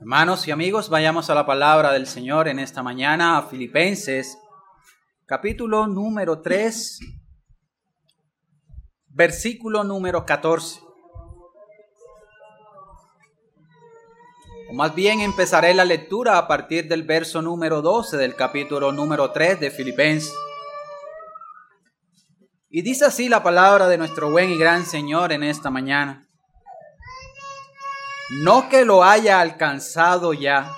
Hermanos y amigos, vayamos a la palabra del Señor en esta mañana, a Filipenses, capítulo número 3, versículo número 14. O más bien empezaré la lectura a partir del verso número 12 del capítulo número 3 de Filipenses. Y dice así la palabra de nuestro buen y gran Señor en esta mañana no que lo haya alcanzado ya,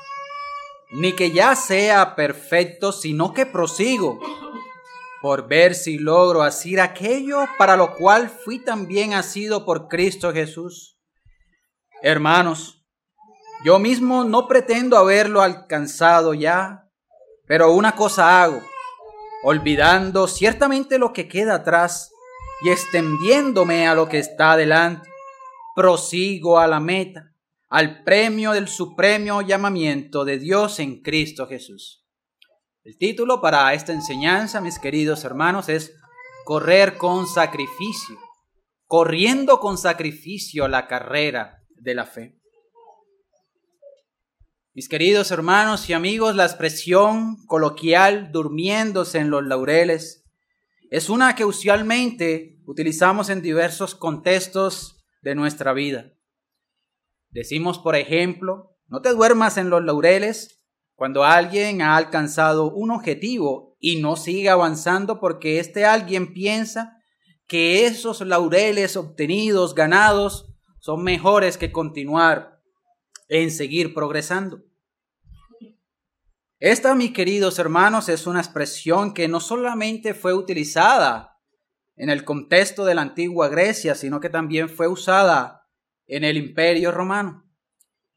ni que ya sea perfecto, sino que prosigo por ver si logro hacer aquello para lo cual fui también asido por Cristo Jesús. Hermanos, yo mismo no pretendo haberlo alcanzado ya, pero una cosa hago, olvidando ciertamente lo que queda atrás y extendiéndome a lo que está adelante, prosigo a la meta al premio del supremo llamamiento de Dios en Cristo Jesús. El título para esta enseñanza, mis queridos hermanos, es Correr con sacrificio, corriendo con sacrificio la carrera de la fe. Mis queridos hermanos y amigos, la expresión coloquial durmiéndose en los laureles es una que usualmente utilizamos en diversos contextos de nuestra vida. Decimos, por ejemplo, no te duermas en los laureles cuando alguien ha alcanzado un objetivo y no sigue avanzando porque este alguien piensa que esos laureles obtenidos, ganados, son mejores que continuar en seguir progresando. Esta, mis queridos hermanos, es una expresión que no solamente fue utilizada en el contexto de la antigua Grecia, sino que también fue usada en el imperio romano.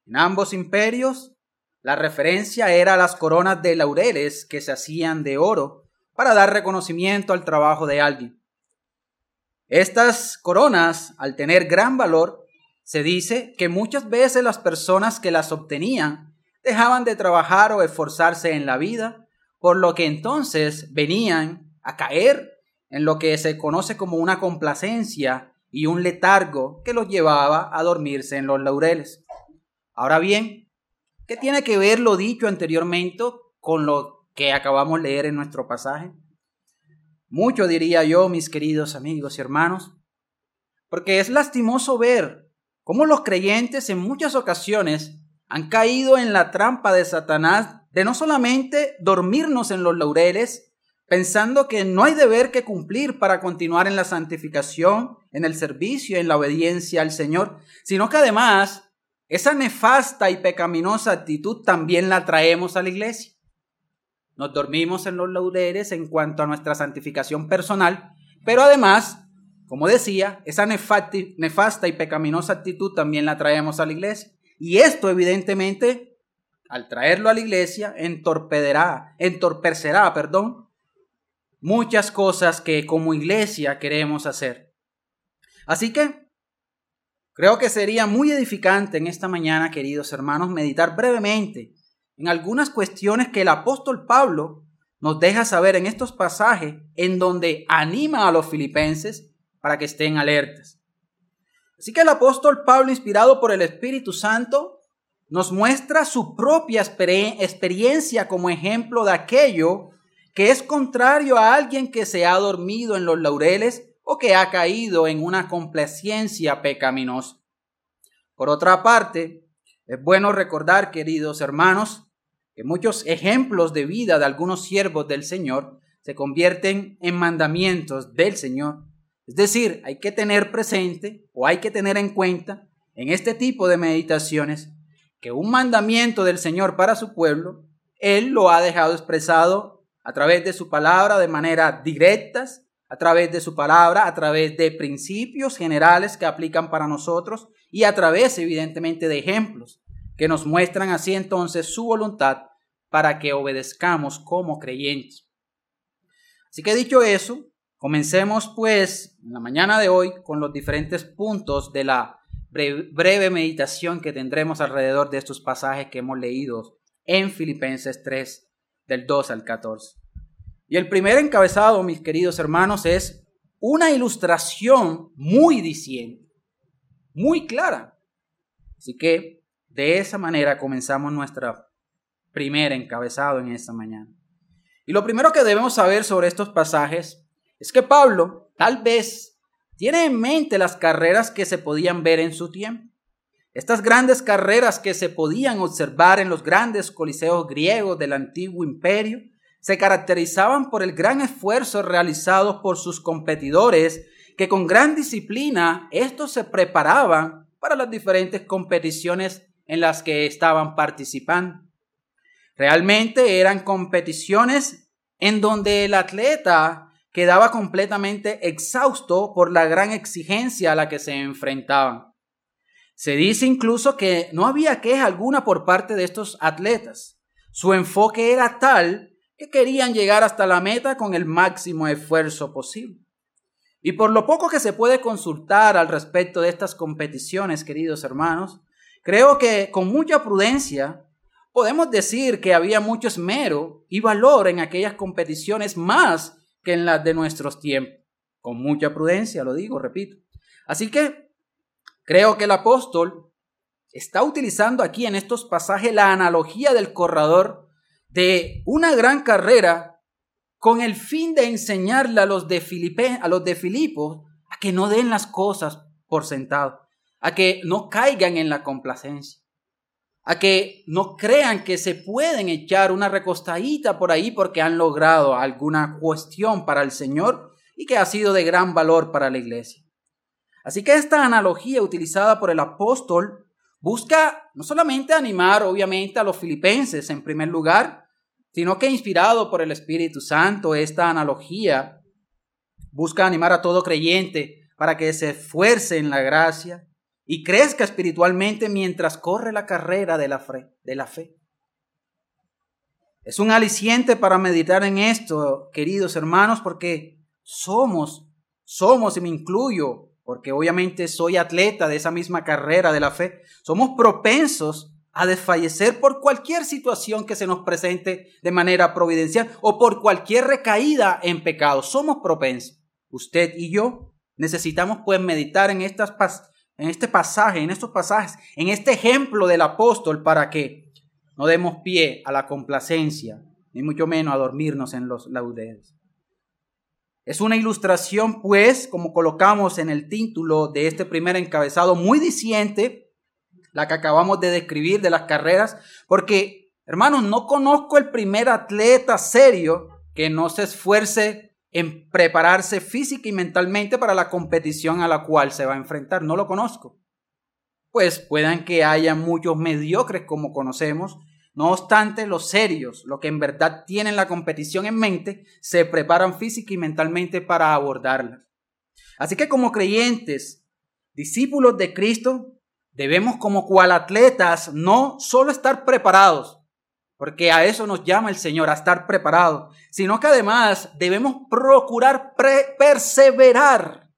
En ambos imperios, la referencia era a las coronas de laureles que se hacían de oro para dar reconocimiento al trabajo de alguien. Estas coronas, al tener gran valor, se dice que muchas veces las personas que las obtenían dejaban de trabajar o esforzarse en la vida, por lo que entonces venían a caer en lo que se conoce como una complacencia y un letargo que los llevaba a dormirse en los laureles. Ahora bien, ¿qué tiene que ver lo dicho anteriormente con lo que acabamos de leer en nuestro pasaje? Mucho diría yo, mis queridos amigos y hermanos, porque es lastimoso ver cómo los creyentes en muchas ocasiones han caído en la trampa de Satanás de no solamente dormirnos en los laureles, pensando que no hay deber que cumplir para continuar en la santificación, en el servicio, en la obediencia al Señor, sino que además esa nefasta y pecaminosa actitud también la traemos a la iglesia. Nos dormimos en los laureles en cuanto a nuestra santificación personal, pero además, como decía, esa nefasta y pecaminosa actitud también la traemos a la iglesia. Y esto evidentemente, al traerlo a la iglesia, entorpecerá, entorpecerá, perdón, muchas cosas que como iglesia queremos hacer. Así que creo que sería muy edificante en esta mañana, queridos hermanos, meditar brevemente en algunas cuestiones que el apóstol Pablo nos deja saber en estos pasajes en donde anima a los filipenses para que estén alertas. Así que el apóstol Pablo, inspirado por el Espíritu Santo, nos muestra su propia experiencia como ejemplo de aquello que es contrario a alguien que se ha dormido en los laureles o que ha caído en una complacencia pecaminosa. Por otra parte, es bueno recordar, queridos hermanos, que muchos ejemplos de vida de algunos siervos del Señor se convierten en mandamientos del Señor. Es decir, hay que tener presente o hay que tener en cuenta en este tipo de meditaciones que un mandamiento del Señor para su pueblo, Él lo ha dejado expresado a través de su palabra de manera directas, a través de su palabra, a través de principios generales que aplican para nosotros y a través evidentemente de ejemplos que nos muestran así entonces su voluntad para que obedezcamos como creyentes. Así que dicho eso, comencemos pues en la mañana de hoy con los diferentes puntos de la breve, meditación que tendremos alrededor de estos pasajes que hemos leído en Filipenses 3 del 2 al 14. Y el primer encabezado, mis queridos hermanos, es una ilustración muy diciente, muy clara. Así que De esa manera comenzamos nuestra primera encabezado en esta mañana. Y lo primero que debemos saber sobre estos pasajes es que Pablo tal vez tiene en mente las carreras que se podían ver en su tiempo. Estas grandes carreras que se podían observar en los grandes coliseos griegos del antiguo imperio se caracterizaban por el gran esfuerzo realizado por sus competidores que con gran disciplina estos se preparaban para las diferentes competiciones en las que estaban participando. Realmente eran competiciones en donde el atleta quedaba completamente exhausto por la gran exigencia a la que se enfrentaban. Se dice incluso que no había queja alguna por parte de estos atletas. Su enfoque era tal que querían llegar hasta la meta con el máximo esfuerzo posible. Y por lo poco que se puede consultar al respecto de estas competiciones, queridos hermanos, creo que con mucha prudencia podemos decir que había mucho esmero y valor en aquellas competiciones más que en las de nuestros tiempos. Con mucha prudencia, lo digo, repito. Así que creo que el apóstol está utilizando aquí en estos pasajes la analogía del corredor de una gran carrera con el fin de enseñarle a los de, Filipe, a los de Filipos a que no den las cosas por sentado, a que no caigan en la complacencia a que no crean que se pueden echar una recostadita por ahí porque han logrado alguna cuestión para el Señor y que ha sido de gran valor para la iglesia. Así que esta analogía utilizada por el apóstol busca no solamente animar obviamente a los filipenses en primer lugar, sino que inspirado por el Espíritu Santo, esta analogía busca animar a todo creyente para que se esfuerce en la gracia, y crezca espiritualmente mientras corre la carrera de la fe. De la fe. Es un aliciente para meditar en esto, queridos hermanos, porque somos, somos, y me incluyo, porque obviamente soy atleta de esa misma carrera de la fe, somos propensos a desfallecer por cualquier situación que se nos presente de manera providencial o por cualquier recaída en pecado. Somos propensos. Usted y yo necesitamos pues meditar en estas en este pasaje, en estos pasajes, en este ejemplo del apóstol para que no demos pie a la complacencia, ni mucho menos a dormirnos en los laudeles. Es una ilustración, pues, como colocamos en el título de este primer encabezado, muy diciente, la que acabamos de describir de las carreras, porque, hermanos, no conozco el primer atleta serio que no se esfuerce en prepararse física y mentalmente para la competición a la cual se va a enfrentar. No lo conozco. Pues puedan que haya muchos mediocres como conocemos. No obstante, los serios, los que en verdad tienen la competición en mente, se preparan física y mentalmente para abordarla. Así que como creyentes, discípulos de Cristo, debemos como cual atletas no solo estar preparados, porque a eso nos llama el Señor, a estar preparados, sino que además debemos procurar perseverar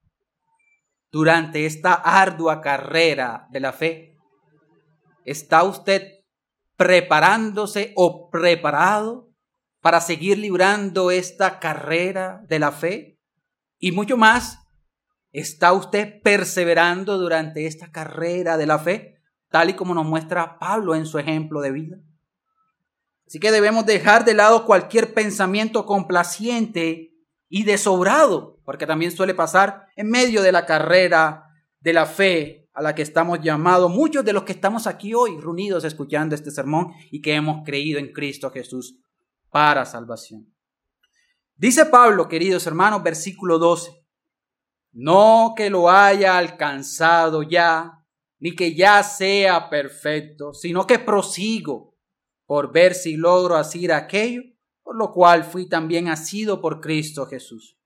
durante esta ardua carrera de la fe. ¿Está usted preparándose o preparado para seguir librando esta carrera de la fe? Y mucho más, ¿está usted perseverando durante esta carrera de la fe, tal y como nos muestra Pablo en su ejemplo de vida? Así que debemos dejar de lado cualquier pensamiento complaciente y desobrado, porque también suele pasar en medio de la carrera de la fe a la que estamos llamados muchos de los que estamos aquí hoy reunidos escuchando este sermón y que hemos creído en Cristo Jesús para salvación. Dice Pablo, queridos hermanos, versículo 12, no que lo haya alcanzado ya, ni que ya sea perfecto, sino que prosigo por ver si logro asir aquello, por lo cual fui también asido por Cristo Jesús.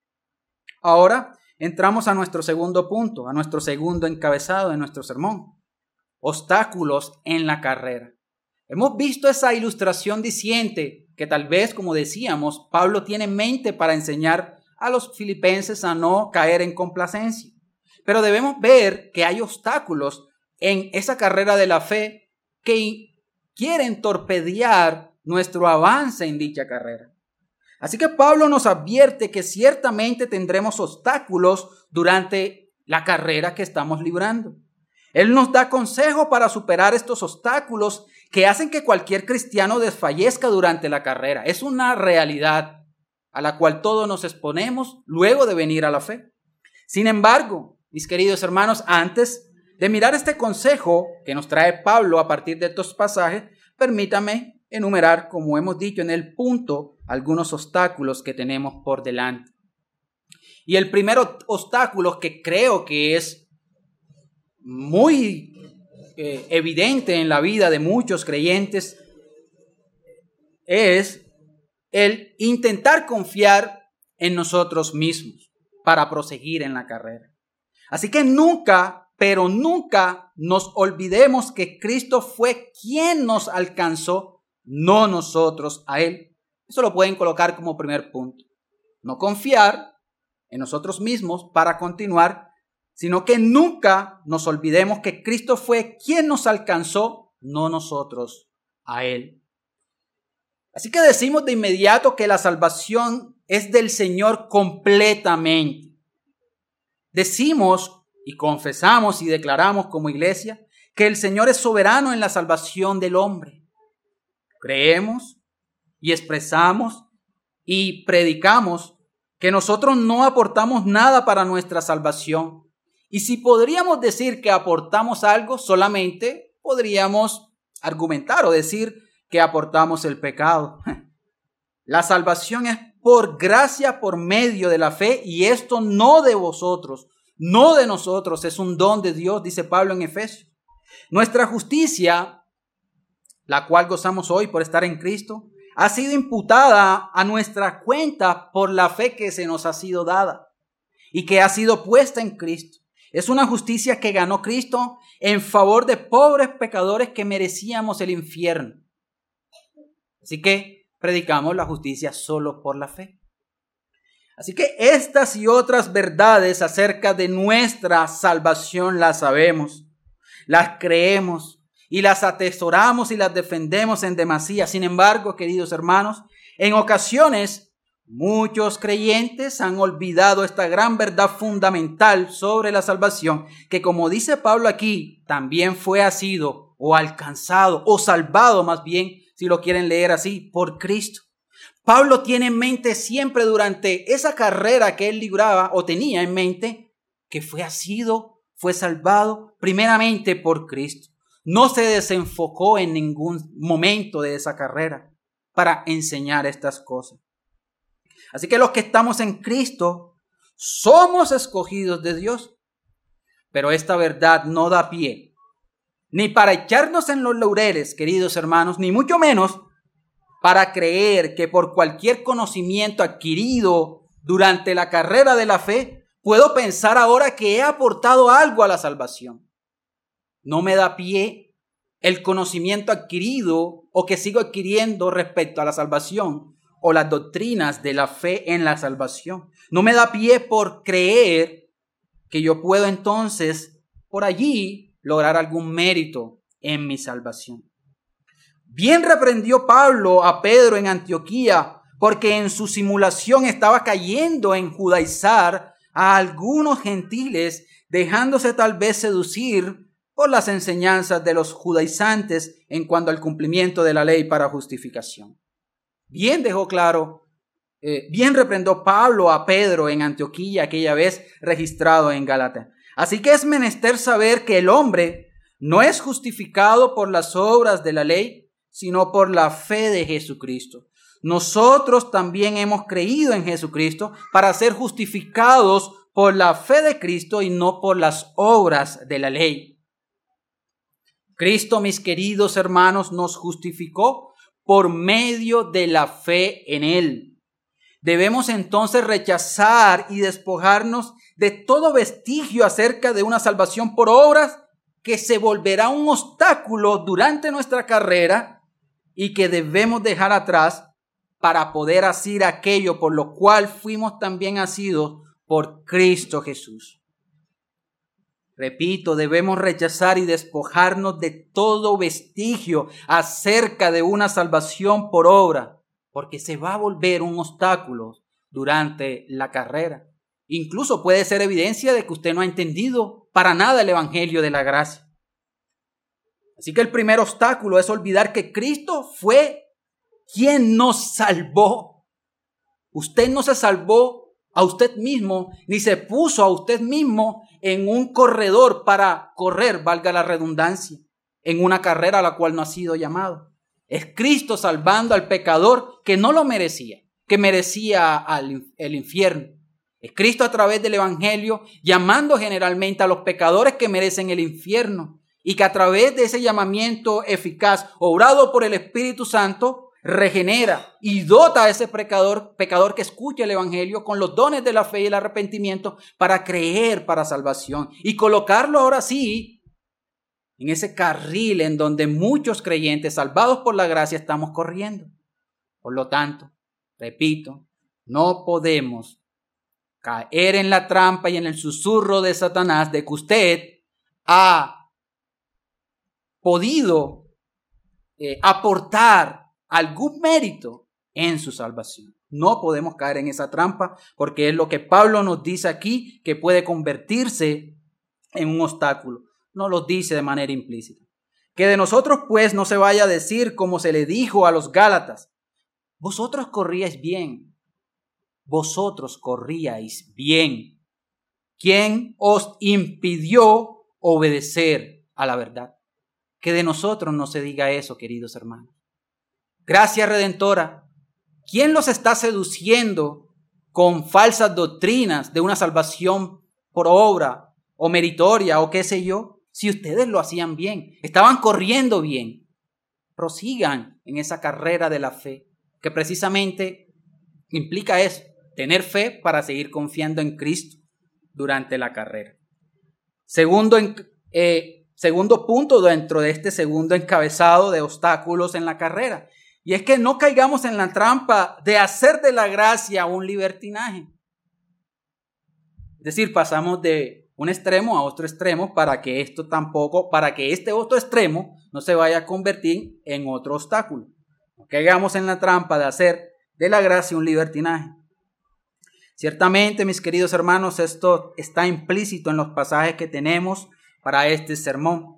Ahora entramos a nuestro segundo punto, a nuestro segundo encabezado de nuestro sermón. Obstáculos en la carrera. Hemos visto esa ilustración diciente que tal vez, como decíamos, Pablo tiene en mente para enseñar a los filipenses a no caer en complacencia. Pero debemos ver que hay obstáculos en esa carrera de la fe que quieren torpedear nuestro avance en dicha carrera. Así que Pablo nos advierte que ciertamente tendremos obstáculos durante la carrera que estamos librando. Él nos da consejo para superar estos obstáculos que hacen que cualquier cristiano desfallezca durante la carrera. Es una realidad a la cual todos nos exponemos luego de venir a la fe. Sin embargo, mis queridos hermanos, antes de mirar este consejo que nos trae Pablo a partir de estos pasajes, permítame enumerar, como hemos dicho en el punto, algunos obstáculos que tenemos por delante. Y el primer obstáculo que creo que es muy eh, evidente en la vida de muchos creyentes es el intentar confiar en nosotros mismos para proseguir en la carrera. Así que nunca, pero nunca nos olvidemos que Cristo fue quien nos alcanzó, no nosotros a Él. Eso lo pueden colocar como primer punto. No confiar en nosotros mismos para continuar, sino que nunca nos olvidemos que Cristo fue quien nos alcanzó, no nosotros a Él. Así que decimos de inmediato que la salvación es del Señor completamente. Decimos y confesamos y declaramos como iglesia que el Señor es soberano en la salvación del hombre. Creemos y expresamos y predicamos que nosotros no aportamos nada para nuestra salvación. Y si podríamos decir que aportamos algo, solamente podríamos argumentar o decir que aportamos el pecado. La salvación es por gracia, por medio de la fe, y esto no de vosotros, no de nosotros, es un don de Dios, dice Pablo en Efesios. Nuestra justicia, la cual gozamos hoy por estar en Cristo, ha sido imputada a nuestra cuenta por la fe que se nos ha sido dada y que ha sido puesta en Cristo. Es una justicia que ganó Cristo en favor de pobres pecadores que merecíamos el infierno. Así que predicamos la justicia solo por la fe. Así que estas y otras verdades acerca de nuestra salvación las sabemos, las creemos y las atesoramos y las defendemos en demasía. Sin embargo, queridos hermanos, en ocasiones muchos creyentes han olvidado esta gran verdad fundamental sobre la salvación, que como dice Pablo aquí, también fue asido o alcanzado o salvado más bien, si lo quieren leer así, por Cristo. Pablo tiene en mente siempre durante esa carrera que él libraba o tenía en mente que fue asido, fue salvado primeramente por Cristo no se desenfocó en ningún momento de esa carrera para enseñar estas cosas. Así que los que estamos en Cristo somos escogidos de Dios. Pero esta verdad no da pie ni para echarnos en los laureles, queridos hermanos, ni mucho menos para creer que por cualquier conocimiento adquirido durante la carrera de la fe, puedo pensar ahora que he aportado algo a la salvación no me da pie el conocimiento adquirido o que sigo adquiriendo respecto a la salvación o las doctrinas de la fe en la salvación. No me da pie por creer que yo puedo entonces por allí lograr algún mérito en mi salvación. Bien reprendió Pablo a Pedro en Antioquía porque en su simulación estaba cayendo en judaizar a algunos gentiles, dejándose tal vez seducir por las enseñanzas de los judaizantes en cuanto al cumplimiento de la ley para justificación. Bien dejó claro, eh, bien reprendó Pablo a Pedro en Antioquía aquella vez registrado en Galata. Así que es menester saber que el hombre no es justificado por las obras de la ley, sino por la fe de Jesucristo. Nosotros también hemos creído en Jesucristo para ser justificados por la fe de Cristo y no por las obras de la ley. Cristo, mis queridos hermanos, nos justificó por medio de la fe en Él. Debemos entonces rechazar y despojarnos de todo vestigio acerca de una salvación por obras que se volverá un obstáculo durante nuestra carrera y que debemos dejar atrás para poder hacer aquello por lo cual fuimos también asidos por Cristo Jesús. Repito, debemos rechazar y despojarnos de todo vestigio acerca de una salvación por obra, porque se va a volver un obstáculo durante la carrera. Incluso puede ser evidencia de que usted no ha entendido para nada el Evangelio de la gracia. Así que el primer obstáculo es olvidar que Cristo fue quien nos salvó. Usted no se salvó a usted mismo, ni se puso a usted mismo en un corredor para correr, valga la redundancia, en una carrera a la cual no ha sido llamado. Es Cristo salvando al pecador que no lo merecía, que merecía el infierno. Es Cristo a través del Evangelio llamando generalmente a los pecadores que merecen el infierno y que a través de ese llamamiento eficaz, obrado por el Espíritu Santo, regenera y dota a ese pecador, pecador que escucha el Evangelio con los dones de la fe y el arrepentimiento para creer para salvación y colocarlo ahora sí en ese carril en donde muchos creyentes salvados por la gracia estamos corriendo. Por lo tanto, repito, no podemos caer en la trampa y en el susurro de Satanás de que usted ha podido eh, aportar algún mérito en su salvación. No podemos caer en esa trampa porque es lo que Pablo nos dice aquí que puede convertirse en un obstáculo. No lo dice de manera implícita. Que de nosotros pues no se vaya a decir como se le dijo a los Gálatas. Vosotros corríais bien. Vosotros corríais bien. ¿Quién os impidió obedecer a la verdad? Que de nosotros no se diga eso, queridos hermanos. Gracia redentora. ¿Quién los está seduciendo con falsas doctrinas de una salvación por obra o meritoria o qué sé yo? Si ustedes lo hacían bien, estaban corriendo bien, prosigan en esa carrera de la fe, que precisamente implica eso, tener fe para seguir confiando en Cristo durante la carrera. Segundo, eh, segundo punto dentro de este segundo encabezado de obstáculos en la carrera, y es que no caigamos en la trampa de hacer de la gracia un libertinaje. Es decir, pasamos de un extremo a otro extremo para que esto tampoco, para que este otro extremo no se vaya a convertir en otro obstáculo. No caigamos en la trampa de hacer de la gracia un libertinaje. Ciertamente, mis queridos hermanos, esto está implícito en los pasajes que tenemos para este sermón.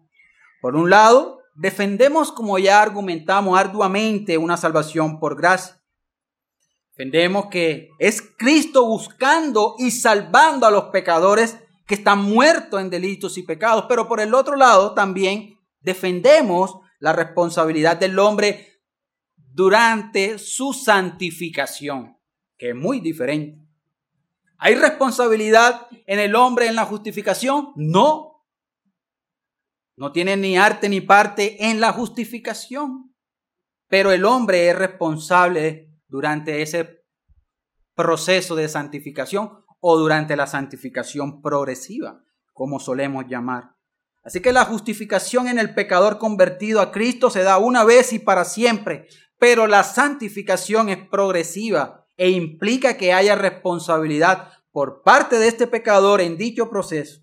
Por un lado, defendemos, como ya argumentamos arduamente, una salvación por gracia. Defendemos que es Cristo buscando y salvando a los pecadores que están muertos en delitos y pecados, pero por el otro lado también defendemos la responsabilidad del hombre durante su santificación, que es muy diferente. ¿Hay responsabilidad en el hombre en la justificación? No, no tiene ni arte ni parte en la justificación. Pero el hombre es responsable durante ese proceso de santificación o durante la santificación progresiva, como solemos llamar. Así que la justificación en el pecador convertido a Cristo se da una vez y para siempre, pero la santificación es progresiva e implica que haya responsabilidad por parte de este pecador en dicho proceso.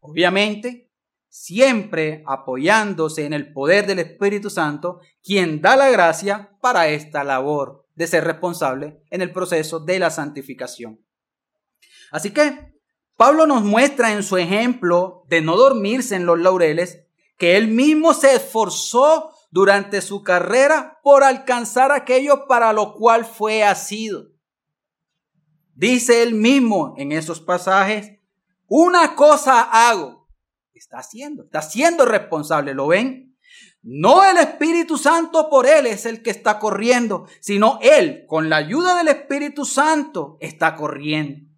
Obviamente, siempre apoyándose en el poder del Espíritu Santo, quien da la gracia para esta labor de ser responsable en el proceso de la santificación. Así que Pablo nos muestra en su ejemplo de no dormirse en los laureles que él mismo se esforzó durante su carrera por alcanzar aquello para lo cual fue asido. Dice él mismo en esos pasajes, una cosa hago está haciendo, está siendo responsable, ¿lo ven? No el Espíritu Santo por él es el que está corriendo, sino él, con la ayuda del Espíritu Santo, está corriendo.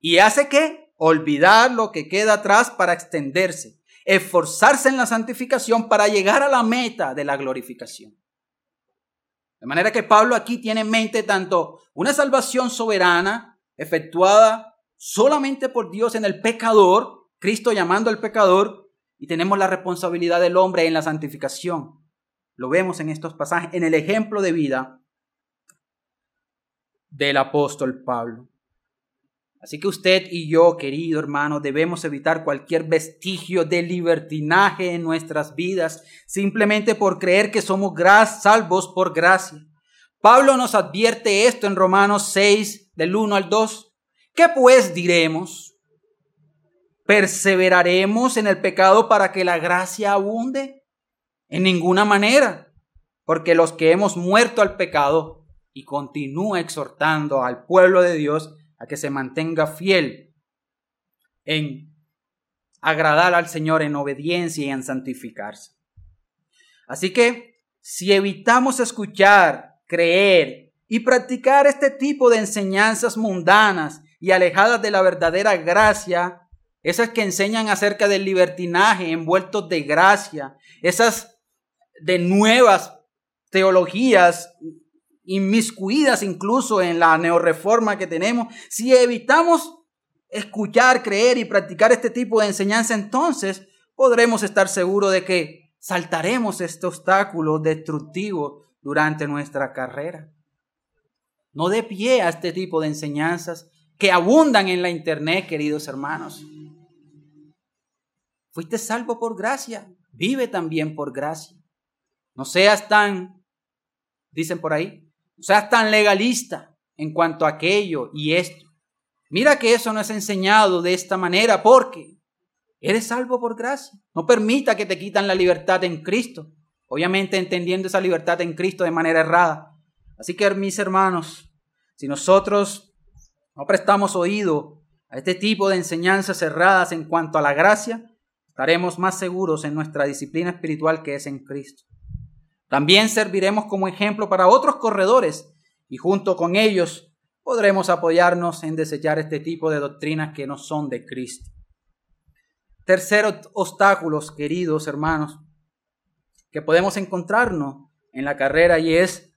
¿Y hace qué? Olvidar lo que queda atrás para extenderse, esforzarse en la santificación para llegar a la meta de la glorificación. De manera que Pablo aquí tiene en mente tanto una salvación soberana efectuada solamente por Dios en el pecador, Cristo llamando al pecador y tenemos la responsabilidad del hombre en la santificación. Lo vemos en estos pasajes, en el ejemplo de vida del apóstol Pablo. Así que usted y yo, querido hermano, debemos evitar cualquier vestigio de libertinaje en nuestras vidas, simplemente por creer que somos salvos por gracia. Pablo nos advierte esto en Romanos 6, del 1 al 2 ¿Qué pues diremos? ¿Perseveraremos en el pecado para que la gracia abunde? En ninguna manera, porque los que hemos muerto al pecado y continúa exhortando al pueblo de Dios a que se mantenga fiel en agradar al Señor en obediencia y en santificarse. Así que si evitamos escuchar, creer y practicar este tipo de enseñanzas mundanas y alejadas de la verdadera gracia, esas que enseñan acerca del libertinaje envueltos de gracia, esas de nuevas teologías inmiscuidas incluso en la neoreforma que tenemos, si evitamos escuchar, creer y practicar este tipo de enseñanza, entonces podremos estar seguros de que saltaremos este obstáculo destructivo durante nuestra carrera. No de pie a este tipo de enseñanzas que abundan en la internet, queridos hermanos. Fuiste salvo por gracia, vive también por gracia. No seas tan, dicen por ahí, seas tan legalista en cuanto a aquello y esto. Mira que eso no es enseñado de esta manera porque eres salvo por gracia. No permita que te quitan la libertad en Cristo. Obviamente entendiendo esa libertad en Cristo de manera errada. Así que mis hermanos, si nosotros no prestamos oído a este tipo de enseñanzas cerradas en cuanto a la gracia, estaremos más seguros en nuestra disciplina espiritual que es en Cristo. También serviremos como ejemplo para otros corredores y junto con ellos podremos apoyarnos en desechar este tipo de doctrinas que no son de Cristo. Tercero obstáculos, queridos hermanos, que podemos encontrarnos en la carrera y es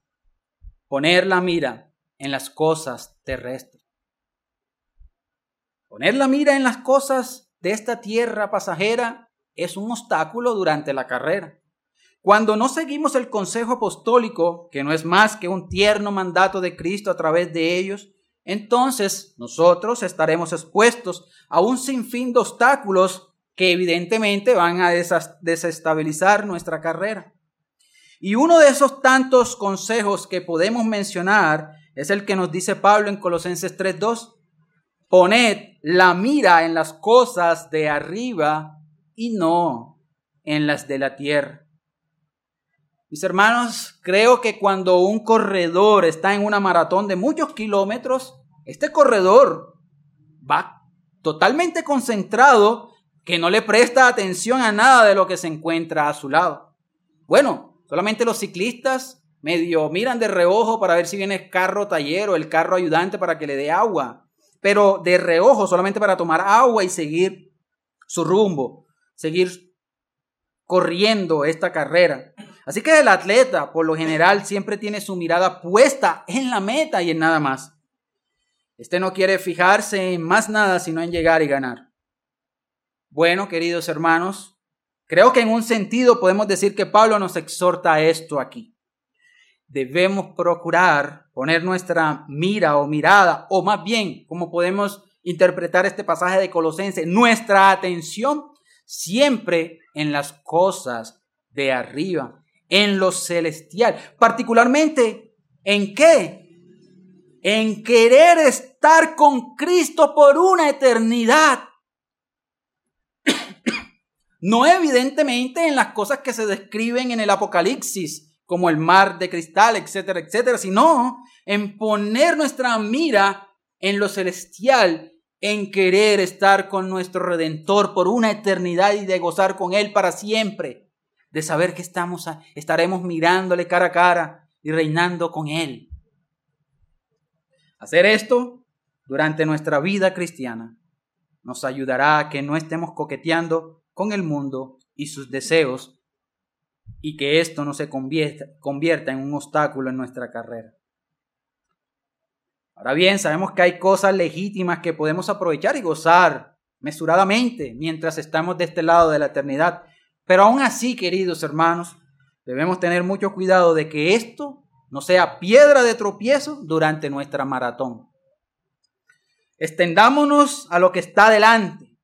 poner la mira en las cosas terrestres. Poner la mira en las cosas de esta tierra pasajera es un obstáculo durante la carrera. Cuando no seguimos el consejo apostólico, que no es más que un tierno mandato de Cristo a través de ellos, entonces nosotros estaremos expuestos a un sinfín de obstáculos que evidentemente van a desestabilizar nuestra carrera. Y uno de esos tantos consejos que podemos mencionar es el que nos dice Pablo en Colosenses 3.2. Poned la mira en las cosas de arriba y no en las de la tierra. Mis hermanos, creo que cuando un corredor está en una maratón de muchos kilómetros, este corredor va totalmente concentrado que no le presta atención a nada de lo que se encuentra a su lado. Bueno, solamente los ciclistas medio miran de reojo para ver si viene el carro taller o el carro ayudante para que le dé agua, pero de reojo solamente para tomar agua y seguir su rumbo, seguir corriendo esta carrera. Así que el atleta, por lo general, siempre tiene su mirada puesta en la meta y en nada más. Este no quiere fijarse en más nada sino en llegar y ganar. Bueno, queridos hermanos, creo que en un sentido podemos decir que Pablo nos exhorta a esto aquí debemos procurar poner nuestra mira o mirada, o más bien, como podemos interpretar este pasaje de Colosense, nuestra atención siempre en las cosas de arriba, en lo celestial, particularmente en qué? En querer estar con Cristo por una eternidad. No evidentemente en las cosas que se describen en el Apocalipsis, como el mar de cristal, etcétera, etcétera, sino en poner nuestra mira en lo celestial, en querer estar con nuestro Redentor por una eternidad y de gozar con Él para siempre, de saber que estamos estaremos mirándole cara a cara y reinando con Él. Hacer esto durante nuestra vida cristiana nos ayudará a que no estemos coqueteando con el mundo y sus deseos y que esto no se convierta, convierta en un obstáculo en nuestra carrera. Ahora bien, sabemos que hay cosas legítimas que podemos aprovechar y gozar mesuradamente mientras estamos de este lado de la eternidad. Pero aún así, queridos hermanos, debemos tener mucho cuidado de que esto no sea piedra de tropiezo durante nuestra maratón. Extendámonos a lo que está delante.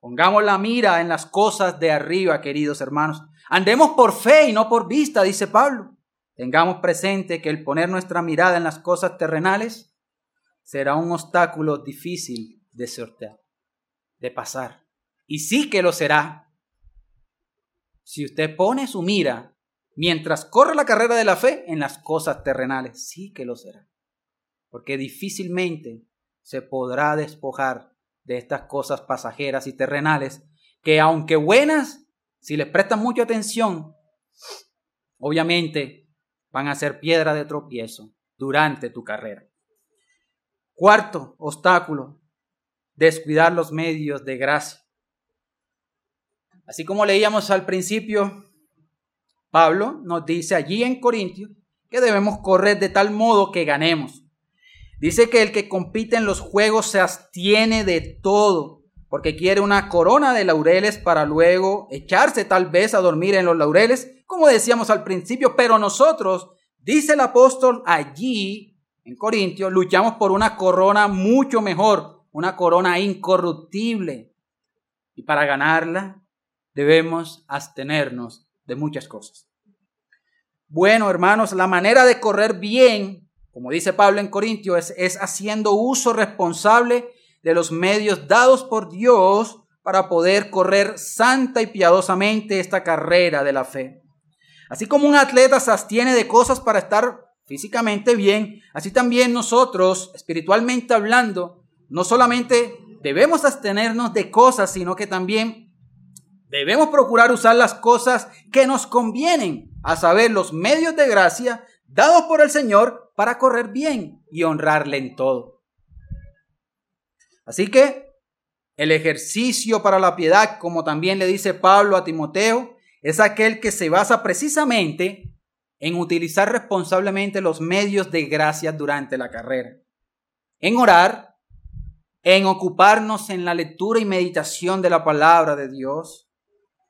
Pongamos la mira en las cosas de arriba, queridos hermanos. Andemos por fe y no por vista, dice Pablo. Tengamos presente que el poner nuestra mirada en las cosas terrenales será un obstáculo difícil de sortear, de pasar. Y sí que lo será. Si usted pone su mira mientras corre la carrera de la fe en las cosas terrenales, sí que lo será. Porque difícilmente se podrá despojar de estas cosas pasajeras y terrenales que aunque buenas, si les prestan mucha atención, obviamente van a ser piedra de tropiezo durante tu carrera. Cuarto obstáculo, descuidar los medios de gracia. Así como leíamos al principio, Pablo nos dice allí en Corintios que debemos correr de tal modo que ganemos. Dice que el que compite en los juegos se abstiene de todo, porque quiere una corona de laureles para luego echarse tal vez a dormir en los laureles, como decíamos al principio, pero nosotros, dice el apóstol allí en Corintios, luchamos por una corona mucho mejor, una corona incorruptible. Y para ganarla debemos abstenernos de muchas cosas. Bueno, hermanos, la manera de correr bien, como dice Pablo en Corintios, es, es haciendo uso responsable de los medios dados por Dios para poder correr santa y piadosamente esta carrera de la fe. Así como un atleta se abstiene de cosas para estar físicamente bien, así también nosotros, espiritualmente hablando, no solamente debemos abstenernos de cosas, sino que también debemos procurar usar las cosas que nos convienen, a saber, los medios de gracia dados por el Señor para correr bien y honrarle en todo. Así que el ejercicio para la piedad, como también le dice Pablo a Timoteo, es aquel que se basa precisamente en utilizar responsablemente los medios de gracia durante la carrera, en orar, en ocuparnos en la lectura y meditación de la palabra de Dios,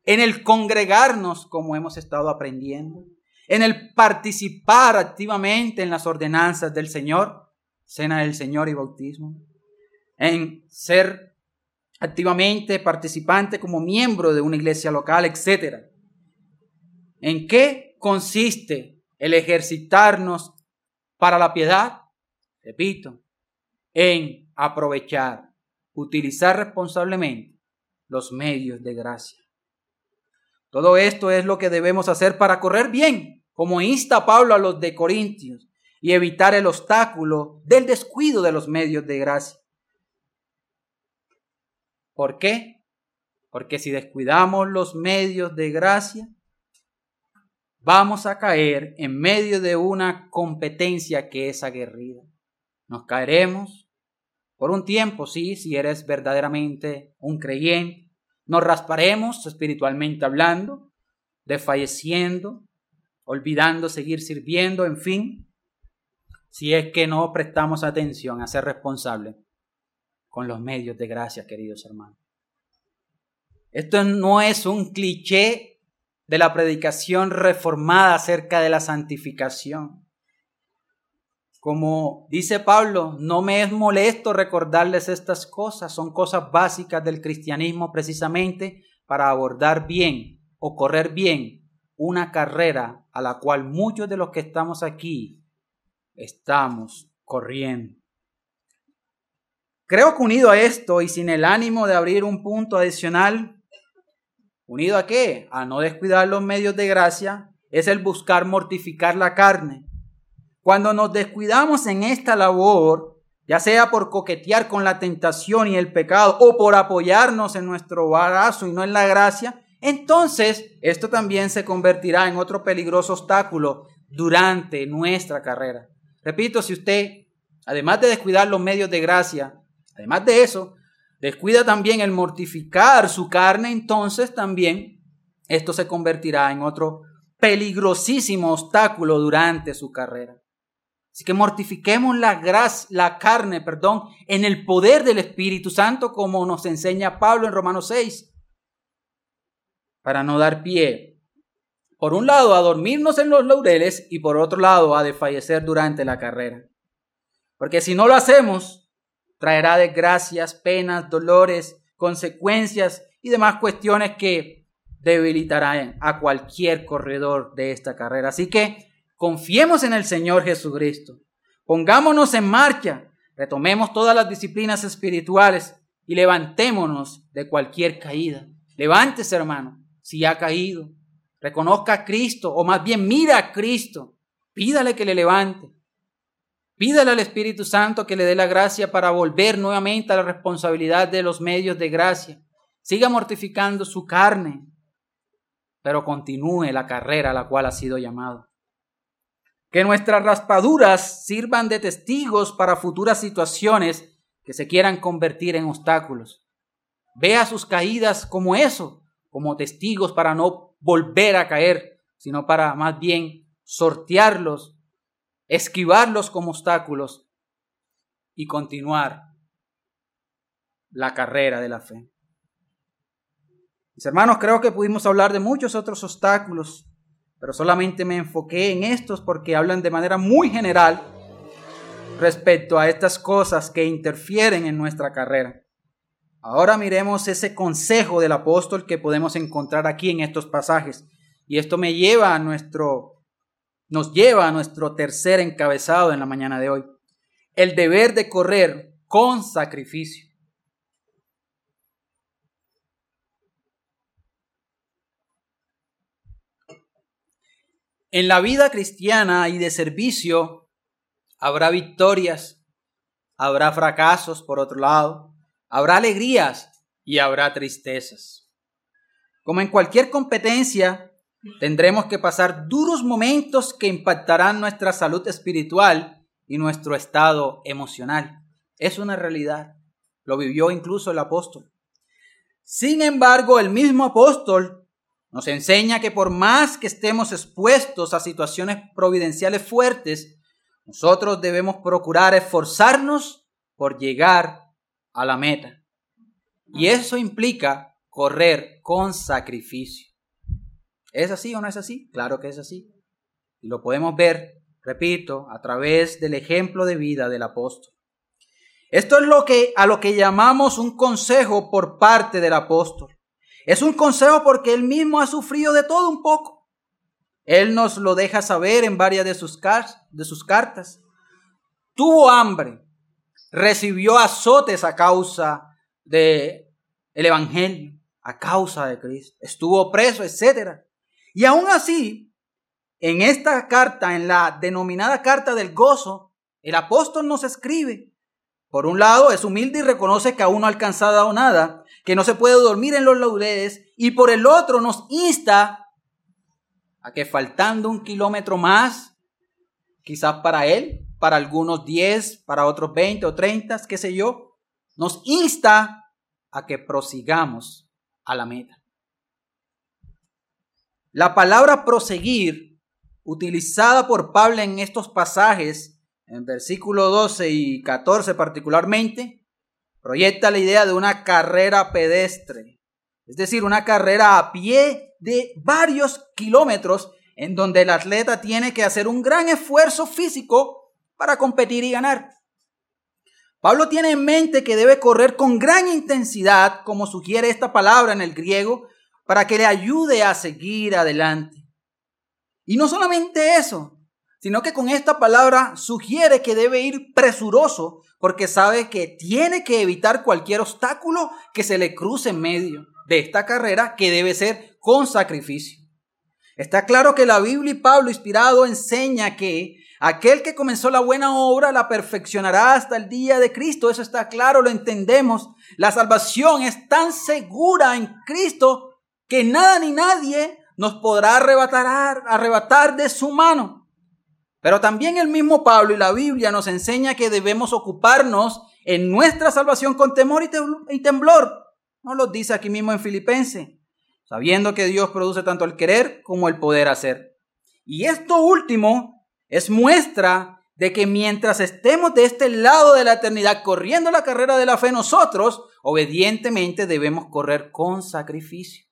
en el congregarnos como hemos estado aprendiendo, en el participar activamente en las ordenanzas del Señor, cena del Señor y bautismo, en ser activamente participante como miembro de una iglesia local, etc. ¿En qué consiste el ejercitarnos para la piedad? Repito, en aprovechar, utilizar responsablemente los medios de gracia. Todo esto es lo que debemos hacer para correr bien, como insta Pablo a los de Corintios, y evitar el obstáculo del descuido de los medios de gracia. ¿Por qué? Porque si descuidamos los medios de gracia, vamos a caer en medio de una competencia que es aguerrida. Nos caeremos por un tiempo, sí, si eres verdaderamente un creyente. Nos rasparemos espiritualmente hablando, desfalleciendo, olvidando seguir sirviendo, en fin, si es que no prestamos atención a ser responsables con los medios de gracia, queridos hermanos. Esto no es un cliché de la predicación reformada acerca de la santificación. Como dice Pablo, no me es molesto recordarles estas cosas, son cosas básicas del cristianismo precisamente para abordar bien o correr bien una carrera a la cual muchos de los que estamos aquí estamos corriendo. Creo que unido a esto y sin el ánimo de abrir un punto adicional, unido a qué? A no descuidar los medios de gracia, es el buscar mortificar la carne. Cuando nos descuidamos en esta labor, ya sea por coquetear con la tentación y el pecado o por apoyarnos en nuestro brazo y no en la gracia, entonces esto también se convertirá en otro peligroso obstáculo durante nuestra carrera. Repito, si usted, además de descuidar los medios de gracia, Además de eso, descuida también el mortificar su carne, entonces también esto se convertirá en otro peligrosísimo obstáculo durante su carrera. Así que mortifiquemos la, la carne, perdón, en el poder del Espíritu Santo, como nos enseña Pablo en Romanos 6, para no dar pie, por un lado, a dormirnos en los laureles y por otro lado, a desfallecer durante la carrera. Porque si no lo hacemos, traerá desgracias, penas, dolores, consecuencias y demás cuestiones que debilitarán a cualquier corredor de esta carrera. Así que confiemos en el Señor Jesucristo. Pongámonos en marcha, retomemos todas las disciplinas espirituales y levantémonos de cualquier caída. Levántese, hermano, si ha caído. Reconozca a Cristo, o más bien mira a Cristo. Pídale que le levante. Pídale al Espíritu Santo que le dé la gracia para volver nuevamente a la responsabilidad de los medios de gracia. Siga mortificando su carne, pero continúe la carrera a la cual ha sido llamado. Que nuestras raspaduras sirvan de testigos para futuras situaciones que se quieran convertir en obstáculos. Vea sus caídas como eso, como testigos para no volver a caer, sino para más bien sortearlos, esquivarlos como obstáculos y continuar la carrera de la fe. Mis hermanos, creo que pudimos hablar de muchos otros obstáculos pero solamente me enfoqué en estos porque hablan de manera muy general respecto a estas cosas que interfieren en nuestra carrera. Ahora miremos ese consejo del apóstol que podemos encontrar aquí en estos pasajes. Y esto me lleva a nuestro, nos lleva a nuestro tercer encabezado en la mañana de hoy. El deber de correr con sacrificio. En la vida cristiana y de servicio habrá victorias, habrá fracasos por otro lado, habrá alegrías y habrá tristezas. Como en cualquier competencia, tendremos que pasar duros momentos que impactarán nuestra salud espiritual y nuestro estado emocional. Es una realidad. Lo vivió incluso el apóstol. Sin embargo, el mismo apóstol nos enseña que por más que estemos expuestos a situaciones providenciales fuertes, nosotros debemos procurar esforzarnos por llegar a la meta. Y eso implica correr con sacrificio. ¿Es así o no es así? Claro que es así. Y lo podemos ver, repito, a través del ejemplo de vida del apóstol. Esto es lo que a lo que llamamos un consejo por parte del apóstol. Es un consejo porque él mismo ha sufrido de todo un poco. Él nos lo deja saber en varias de sus, cartas. Tuvo hambre, recibió azotes a causa de el evangelio, a causa de Cristo. Estuvo preso, etc. Y aún así, en esta carta, en la denominada carta del gozo, el apóstol nos escribe por un lado, es humilde y reconoce que aún no ha alcanzado nada, que no se puede dormir en los laureles, y por el otro nos insta a que faltando un kilómetro más, quizás para él, para algunos 10, para otros 20 o 30, qué sé yo, nos insta a que prosigamos a la meta. La palabra proseguir, utilizada por Pablo en estos pasajes, en versículo 12 y 14 particularmente, proyecta la idea de una carrera pedestre, es decir, una carrera a pie de varios kilómetros en donde el atleta tiene que hacer un gran esfuerzo físico para competir y ganar. Pablo tiene en mente que debe correr con gran intensidad, como sugiere esta palabra en el griego, para que le ayude a seguir adelante. Y no solamente eso, sino que con esta palabra sugiere que debe ir presuroso porque sabe que tiene que evitar cualquier obstáculo que se le cruce en medio de esta carrera que debe ser con sacrificio. Está claro que la Biblia y Pablo inspirado enseña que aquel que comenzó la buena obra la perfeccionará hasta el día de Cristo. Eso está claro, lo entendemos. La salvación es tan segura en Cristo que nada ni nadie nos podrá arrebatar, arrebatar de su mano. Pero también el mismo Pablo y la Biblia nos enseña que debemos ocuparnos en nuestra salvación con temor y temblor. Nos lo dice aquí mismo en Filipenses, sabiendo que Dios produce tanto el querer como el poder hacer. Y esto último es muestra de que mientras estemos de este lado de la eternidad corriendo la carrera de la fe, nosotros obedientemente debemos correr con sacrificio.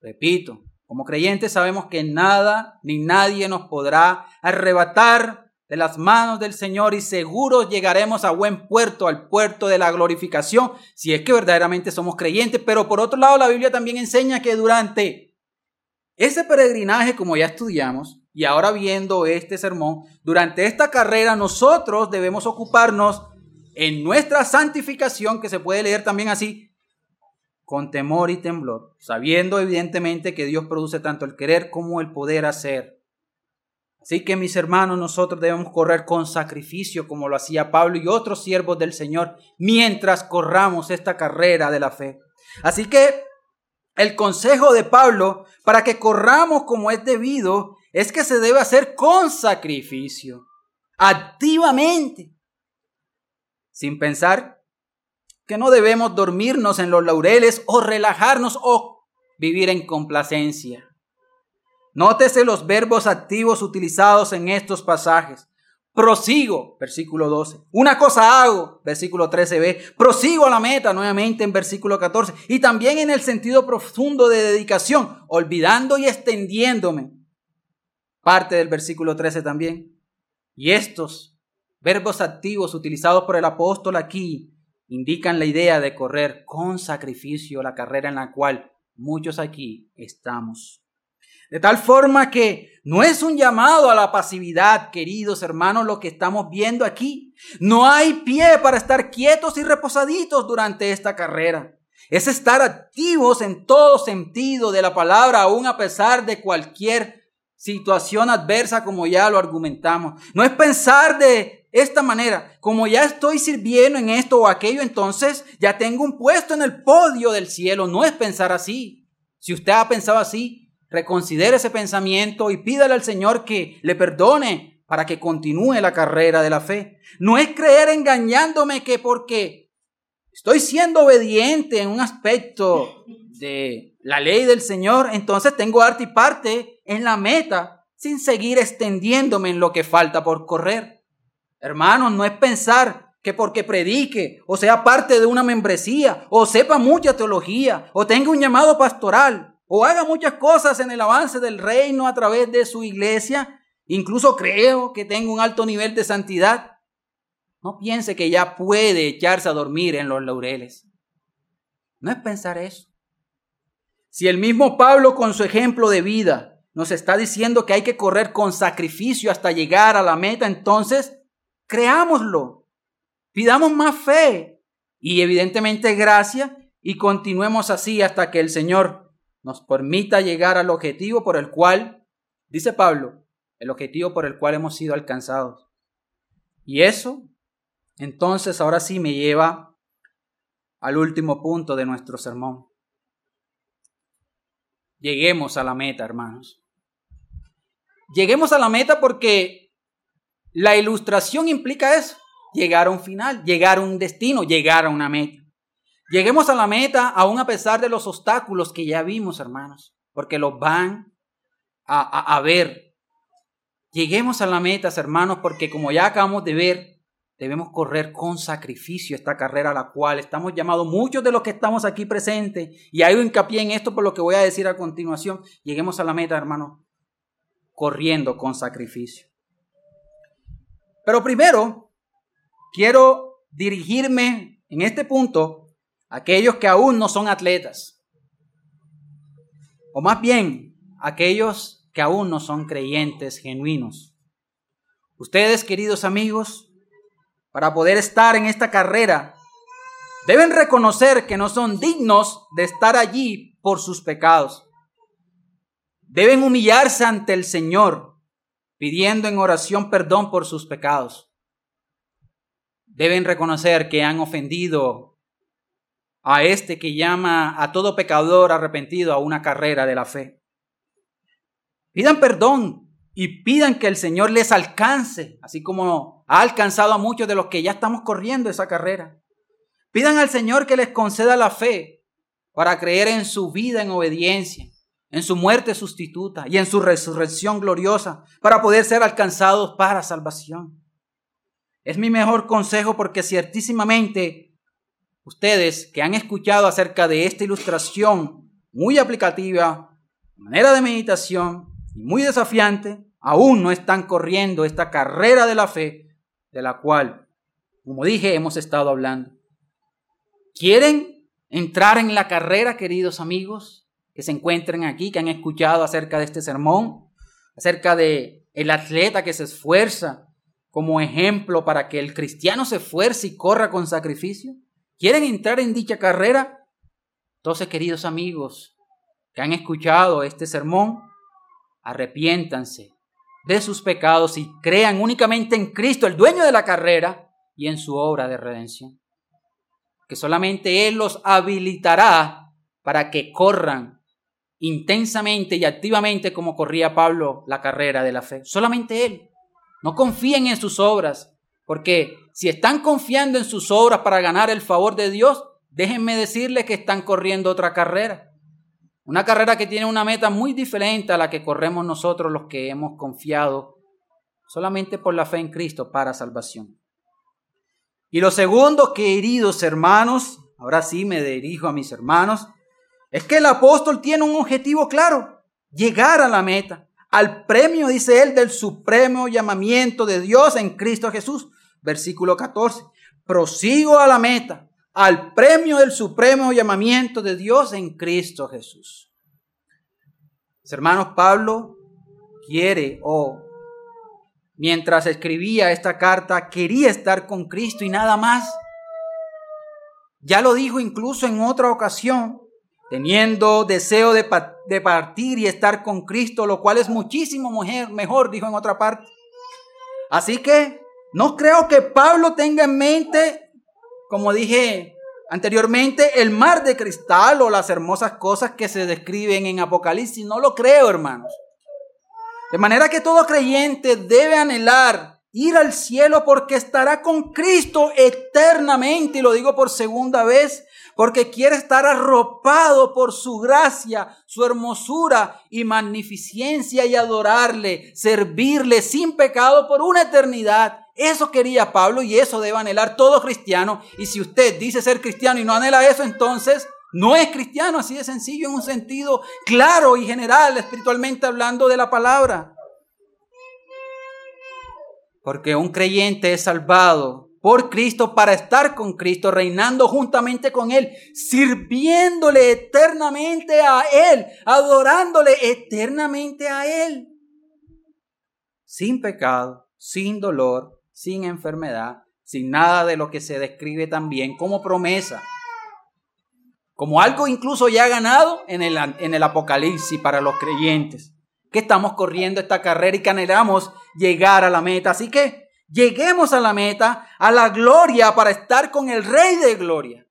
Repito, como creyentes sabemos que nada ni nadie nos podrá arrebatar de las manos del Señor y seguro llegaremos a buen puerto, al puerto de la glorificación, si es que verdaderamente somos creyentes. Pero por otro lado, la Biblia también enseña que durante ese peregrinaje, como ya estudiamos, Y ahora viendo este sermón, durante esta carrera nosotros debemos ocuparnos en nuestra santificación, que se puede leer también así, con temor y temblor, sabiendo evidentemente que Dios produce tanto el querer como el poder hacer. Así que mis hermanos, nosotros debemos correr con sacrificio, como lo hacía Pablo y otros siervos del Señor, mientras corramos esta carrera de la fe. Así que el consejo de Pablo para que corramos como es debido es que se debe hacer con sacrificio, activamente, sin pensar que no debemos dormirnos en los laureles o relajarnos o vivir en complacencia. Nótese los verbos activos utilizados en estos pasajes. Prosigo, versículo 12. Una cosa hago, versículo 13b. Prosigo a la meta, nuevamente en versículo 14. Y también en el sentido profundo de dedicación, olvidando y extendiéndome parte del versículo 13 también. Y estos verbos activos utilizados por el apóstol aquí indican la idea de correr con sacrificio la carrera en la cual muchos aquí estamos. De tal forma que no es un llamado a la pasividad, queridos hermanos, lo que estamos viendo aquí. No hay pie para estar quietos y reposaditos durante esta carrera. Es estar activos en todo sentido de la palabra, aún a pesar de cualquier situación adversa como ya lo argumentamos. No es pensar de esta manera, como ya estoy sirviendo en esto o aquello, entonces ya tengo un puesto en el podio del cielo. No es pensar así. Si usted ha pensado así, reconsidere ese pensamiento y pídale al Señor que le perdone para que continúe la carrera de la fe. No es creer engañándome que porque estoy siendo obediente en un aspecto de la ley del Señor, entonces tengo arte y parte en la meta sin seguir extendiéndome en lo que falta por correr. Hermanos, no es pensar que porque predique o sea parte de una membresía o sepa mucha teología o tenga un llamado pastoral o haga muchas cosas en el avance del reino a través de su iglesia, incluso creo que tenga un alto nivel de santidad, no piense que ya puede echarse a dormir en los laureles. No es pensar eso. Si el mismo Pablo con su ejemplo de vida nos está diciendo que hay que correr con sacrificio hasta llegar a la meta, entonces creámoslo. Pidamos más fe y evidentemente gracia y continuemos así hasta que el Señor nos permita llegar al objetivo por el cual, dice Pablo, el objetivo por el cual hemos sido alcanzados. Y eso, entonces, ahora sí me lleva al último punto de nuestro sermón lleguemos a la meta, hermanos. Lleguemos a la meta porque la ilustración implica eso, llegar a un final, llegar a un destino, llegar a una meta. Lleguemos a la meta aún a pesar de los obstáculos que ya vimos, hermanos, porque los van a, a ver. Lleguemos a la meta, hermanos, porque como ya acabamos de ver, Debemos correr con sacrificio esta carrera a la cual estamos llamados muchos de los que estamos aquí presentes. Y un hincapié en esto por lo que voy a decir a continuación. Lleguemos a la meta, hermano, corriendo con sacrificio. Pero primero, quiero dirigirme en este punto a aquellos que aún no son atletas. O más bien, aquellos que aún no son creyentes genuinos. Ustedes, queridos amigos, para poder estar en esta carrera, deben reconocer que no son dignos de estar allí por sus pecados. Deben humillarse ante el Señor, pidiendo en oración perdón por sus pecados. Deben reconocer que han ofendido a este que llama a todo pecador arrepentido a una carrera de la fe. Pidan perdón y pidan que el Señor les alcance, así como ha alcanzado a muchos de los que ya estamos corriendo esa carrera. Pidan al Señor que les conceda la fe para creer en su vida en obediencia, en su muerte sustituta y en su resurrección gloriosa, para poder ser alcanzados para salvación. Es mi mejor consejo porque ciertísimamente ustedes que han escuchado acerca de esta ilustración muy aplicativa, manera de meditación, y muy desafiante, aún no están corriendo esta carrera de la fe de la cual, como dije, hemos estado hablando. ¿Quieren entrar en la carrera, queridos amigos, que se encuentren aquí, que han escuchado acerca de este sermón? acerca de el atleta que se esfuerza como ejemplo para que el cristiano se esfuerce y corra con sacrificio. ¿Quieren entrar en dicha carrera? Entonces, queridos amigos que han escuchado este sermón, arrepiéntanse de sus pecados y crean únicamente en Cristo, el dueño de la carrera, y en su obra de redención. Que solamente Él los habilitará para que corran intensamente y activamente como corría Pablo la carrera de la fe. Solamente Él. No confíen en sus obras, porque si están confiando en sus obras para ganar el favor de Dios, déjenme decirles que están corriendo otra carrera. Una carrera que tiene una meta muy diferente a la que corremos nosotros los que hemos confiado solamente por la fe en Cristo para salvación. Y lo segundo, queridos hermanos, ahora sí me dirijo a mis hermanos, es que el apóstol tiene un objetivo claro, llegar a la meta, al premio, dice él, del supremo llamamiento de Dios en Cristo Jesús. Versículo 14, prosigo a la meta, al premio del supremo llamamiento de Dios en Cristo Jesús. Hermanos, Pablo quiere o mientras escribía esta carta quería estar con Cristo y nada más. Ya lo dijo incluso en otra ocasión, teniendo deseo de, de partir y estar con Cristo, lo cual es muchísimo mejor, dijo en otra parte. Así que no creo que Pablo tenga en mente como dije anteriormente, el mar de cristal o las hermosas cosas que se describen en Apocalipsis. No lo creo, hermanos. De manera que todo creyente debe anhelar ir al cielo porque estará con Cristo eternamente. Y lo digo por segunda vez, porque quiere estar arropado por su gracia, su hermosura y magnificencia y adorarle, servirle sin pecado por una eternidad. Eso quería Pablo y eso debe anhelar todo cristiano. Y si usted dice ser cristiano y no anhela eso, entonces no es cristiano, así de sencillo, en un sentido claro y general, espiritualmente hablando de la palabra. Porque un creyente es salvado por Cristo para estar con Cristo, reinando juntamente con Él, sirviéndole eternamente a Él, adorándole eternamente a Él, sin pecado, sin dolor, sin enfermedad, sin nada de lo que se describe también como promesa, como algo incluso ya ganado en el, en el Apocalipsis para los creyentes, que estamos corriendo esta carrera y que anhelamos llegar a la meta. Así que lleguemos a la meta, a la gloria, para estar con el Rey de Gloria.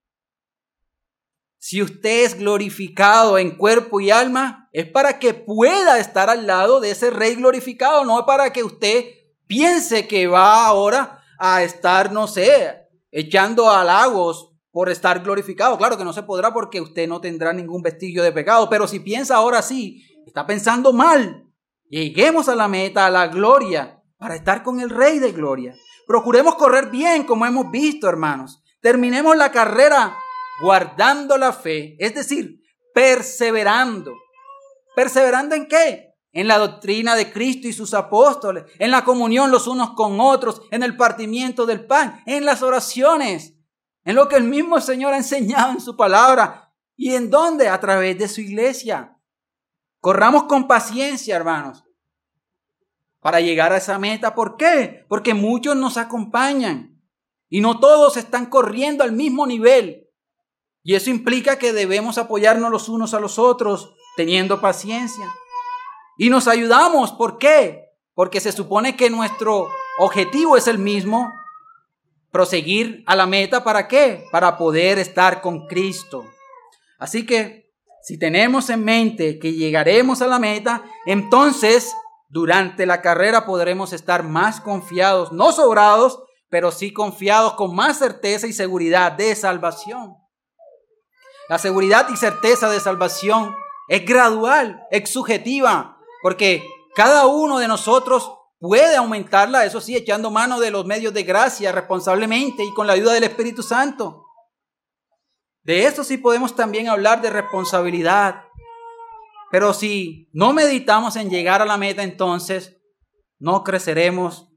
Si usted es glorificado en cuerpo y alma, es para que pueda estar al lado de ese Rey glorificado, no para que usted piense que va ahora a estar, no sé, echando halagos por estar glorificado. Claro que no se podrá porque usted no tendrá ningún vestigio de pecado, pero si piensa ahora sí, está pensando mal. Lleguemos a la meta, a la gloria, para estar con el Rey de Gloria. Procuremos correr bien, como hemos visto, hermanos. Terminemos la carrera guardando la fe, es decir, perseverando. ¿Perseverando en qué? en la doctrina de Cristo y sus apóstoles, en la comunión los unos con otros, en el partimiento del pan, en las oraciones, en lo que el mismo Señor ha enseñado en su palabra. ¿Y en dónde? A través de su iglesia. Corramos con paciencia, hermanos, para llegar a esa meta. ¿Por qué? Porque muchos nos acompañan y no todos están corriendo al mismo nivel. Y eso implica que debemos apoyarnos los unos a los otros, teniendo paciencia. Y nos ayudamos. ¿Por qué? Porque se supone que nuestro objetivo es el mismo. Proseguir a la meta. ¿Para qué? Para poder estar con Cristo. Así que si tenemos en mente que llegaremos a la meta, entonces durante la carrera podremos estar más confiados, no sobrados, pero sí confiados con más certeza y seguridad de salvación. La seguridad y certeza de salvación es gradual, es subjetiva, porque cada uno de nosotros puede aumentarla, eso sí, echando mano de los medios de gracia responsablemente y con la ayuda del Espíritu Santo. De eso sí podemos también hablar de responsabilidad. Pero si no meditamos en llegar a la meta, entonces no creceremos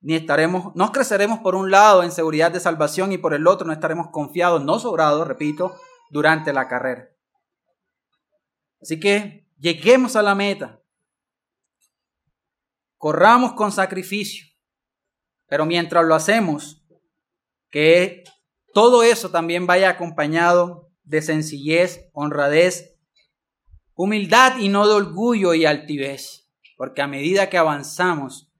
ni estaremos, no creceremos por un lado en seguridad de salvación y por el otro no estaremos confiados, no sobrados, repito, durante la carrera. Así que lleguemos a la meta. corramos con sacrificio, pero mientras lo hacemos, que todo eso también vaya acompañado de sencillez, honradez, humildad y no de orgullo y altivez, porque a medida que avanzamos,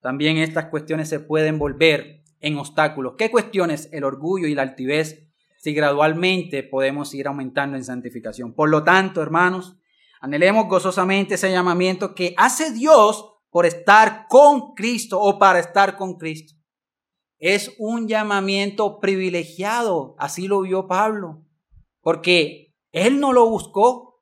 también estas cuestiones se pueden volver en obstáculos. ¿Qué cuestiones? El orgullo y la altivez, si gradualmente podemos ir aumentando en santificación. Por lo tanto, hermanos, anhelemos gozosamente ese llamamiento que hace Dios por estar con Cristo o para estar con Cristo. Es un llamamiento privilegiado, así lo vio Pablo, porque él no lo buscó.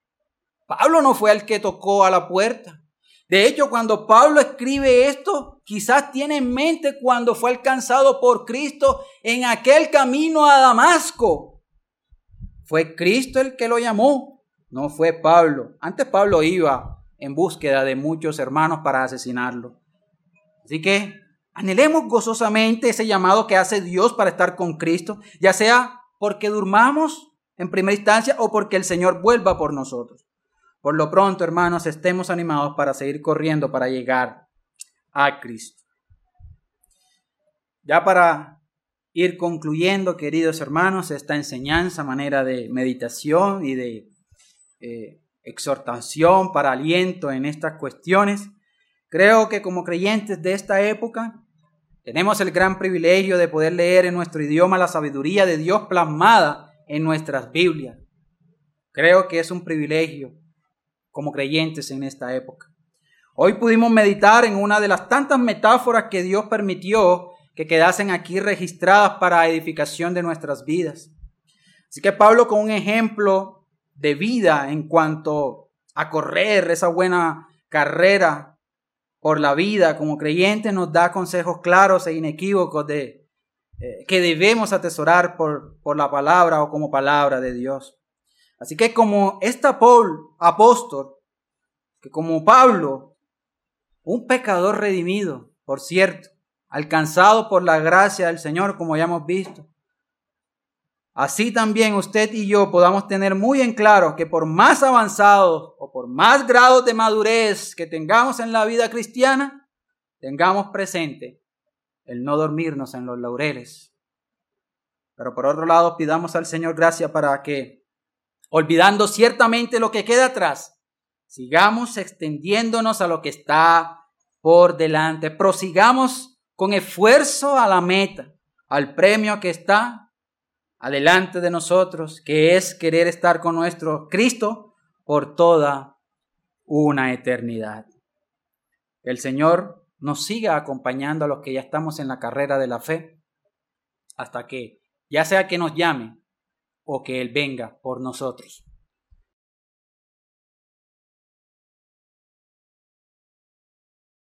Pablo no fue el que tocó a la puerta. De hecho, cuando Pablo escribe esto, quizás tiene en mente cuando fue alcanzado por Cristo en aquel camino a Damasco. Fue Cristo el que lo llamó, no fue Pablo. Antes Pablo iba en búsqueda de muchos hermanos para asesinarlo. Así que anhelemos gozosamente ese llamado que hace Dios para estar con Cristo, ya sea porque durmamos en primera instancia o porque el Señor vuelva por nosotros. Por lo pronto, hermanos, estemos animados para seguir corriendo para llegar a Cristo. Ya para ir concluyendo, queridos hermanos, esta enseñanza, manera de meditación y de eh, exhortación para aliento en estas cuestiones, creo que como creyentes de esta época, tenemos el gran privilegio de poder leer en nuestro idioma la sabiduría de Dios plasmada en nuestras Biblias. Creo que es un privilegio como creyentes en esta época. Hoy pudimos meditar en una de las tantas metáforas que Dios permitió que quedasen aquí registradas para edificación de nuestras vidas. Así que Pablo con un ejemplo de vida en cuanto a correr esa buena carrera por la vida como creyentes nos da consejos claros e inequívocos de eh, que debemos atesorar por, por la palabra o como palabra de Dios. Así que como esta Paul, apóstol, que como Pablo, un pecador redimido, por cierto, alcanzado por la gracia del Señor, como ya hemos visto, así también usted y yo podamos tener muy en claro que por más avanzados o por más grados de madurez que tengamos en la vida cristiana, tengamos presente el no dormirnos en los laureles. Pero por otro lado, pidamos al Señor gracia para que olvidando ciertamente lo que queda atrás, sigamos extendiéndonos a lo que está por delante, prosigamos con esfuerzo a la meta, al premio que está adelante de nosotros, que es querer estar con nuestro Cristo por toda una eternidad. El Señor nos siga acompañando a los que ya estamos en la carrera de la fe, hasta que, ya sea que nos llame o que Él venga por nosotros.